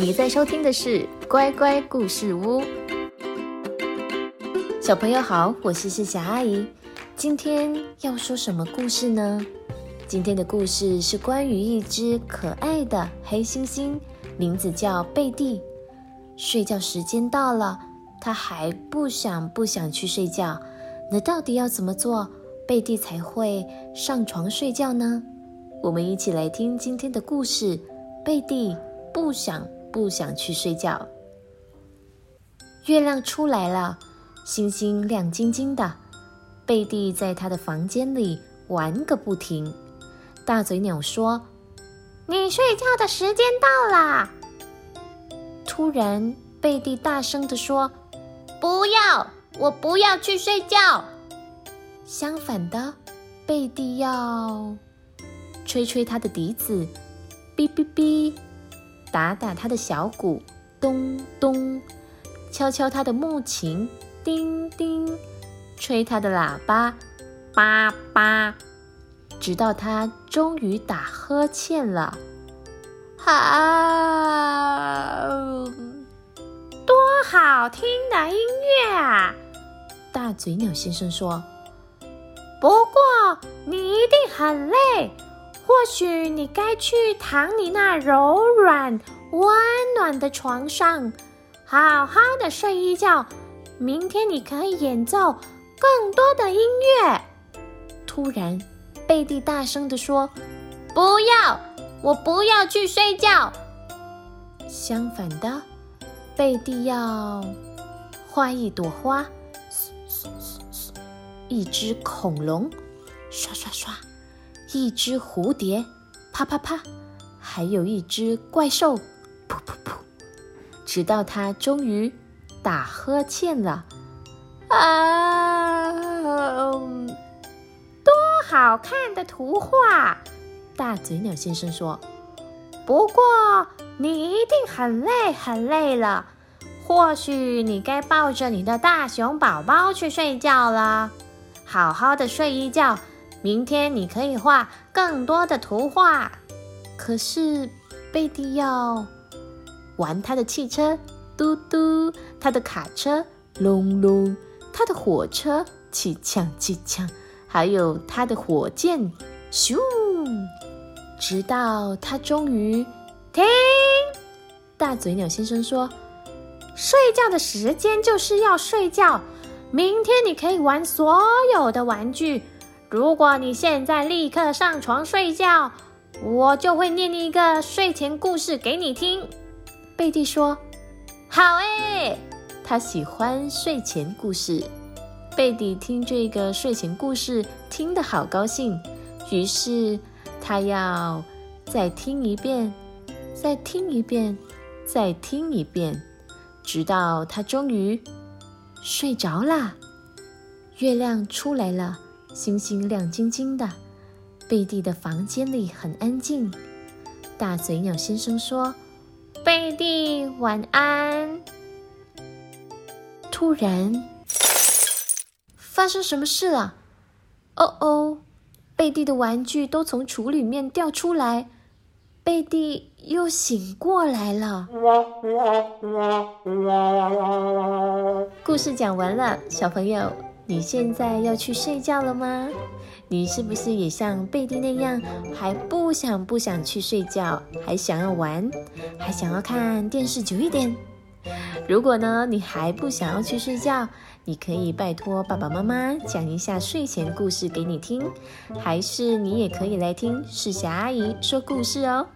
你在收听的是乖乖故事屋。小朋友好，我是世霞阿姨。今天要说什么故事呢？今天的故事是关于一只可爱的黑猩猩，名字叫贝蒂。睡觉时间到了，它还不想不想去睡觉。那到底要怎么做，贝蒂才会上床睡觉呢？我们一起来听今天的故事。贝蒂不想不想去睡觉。月亮出来了，星星亮晶晶的。贝蒂在他的房间里玩个不停。大嘴鸟说：“你睡觉的时间到了。”突然，贝蒂大声地说：“不要，我不要去睡觉。”相反的，贝蒂要吹吹他的笛子。哔哔哔，打打他的小鼓，咚咚；敲敲他的木琴，叮叮；吹他的喇叭，叭叭。直到他终于打呵欠了，好，多好听的音乐啊！大嘴鸟先生说：“不过你一定很累。”或许你该去躺你那柔软温暖的床上，好好的睡一觉。明天你可以演奏更多的音乐。突然，贝蒂大声地说：“不要，我不要去睡觉。”相反的，贝蒂要画一朵花，一只恐龙，刷刷刷。一只蝴蝶，啪啪啪，还有一只怪兽，噗噗噗，直到它终于打呵欠了。啊，多好看的图画！大嘴鸟先生说：“不过你一定很累很累了，或许你该抱着你的大熊宝宝去睡觉了，好好的睡一觉。”明天你可以画更多的图画，可是贝蒂要玩他的汽车，嘟嘟；他的卡车，隆隆；他的火车，气枪气枪；还有他的火箭，咻！直到他终于停。大嘴鸟先生说：“睡觉的时间就是要睡觉，明天你可以玩所有的玩具。”如果你现在立刻上床睡觉，我就会念一个睡前故事给你听。贝蒂说：“好诶。”他喜欢睡前故事。贝蒂听这个睡前故事听得好高兴，于是他要再听一遍，再听一遍，再听一遍，直到他终于睡着啦。月亮出来了。星星亮晶晶的，贝蒂的房间里很安静。大嘴鸟先生说：“贝蒂，晚安。”突然，发生什么事了？哦哦，贝蒂的玩具都从橱里面掉出来，贝蒂又醒过来了。故事讲完了，小朋友。你现在要去睡觉了吗？你是不是也像贝蒂那样，还不想不想去睡觉，还想要玩，还想要看电视久一点？如果呢，你还不想要去睡觉，你可以拜托爸爸妈妈讲一下睡前故事给你听，还是你也可以来听世霞阿姨说故事哦。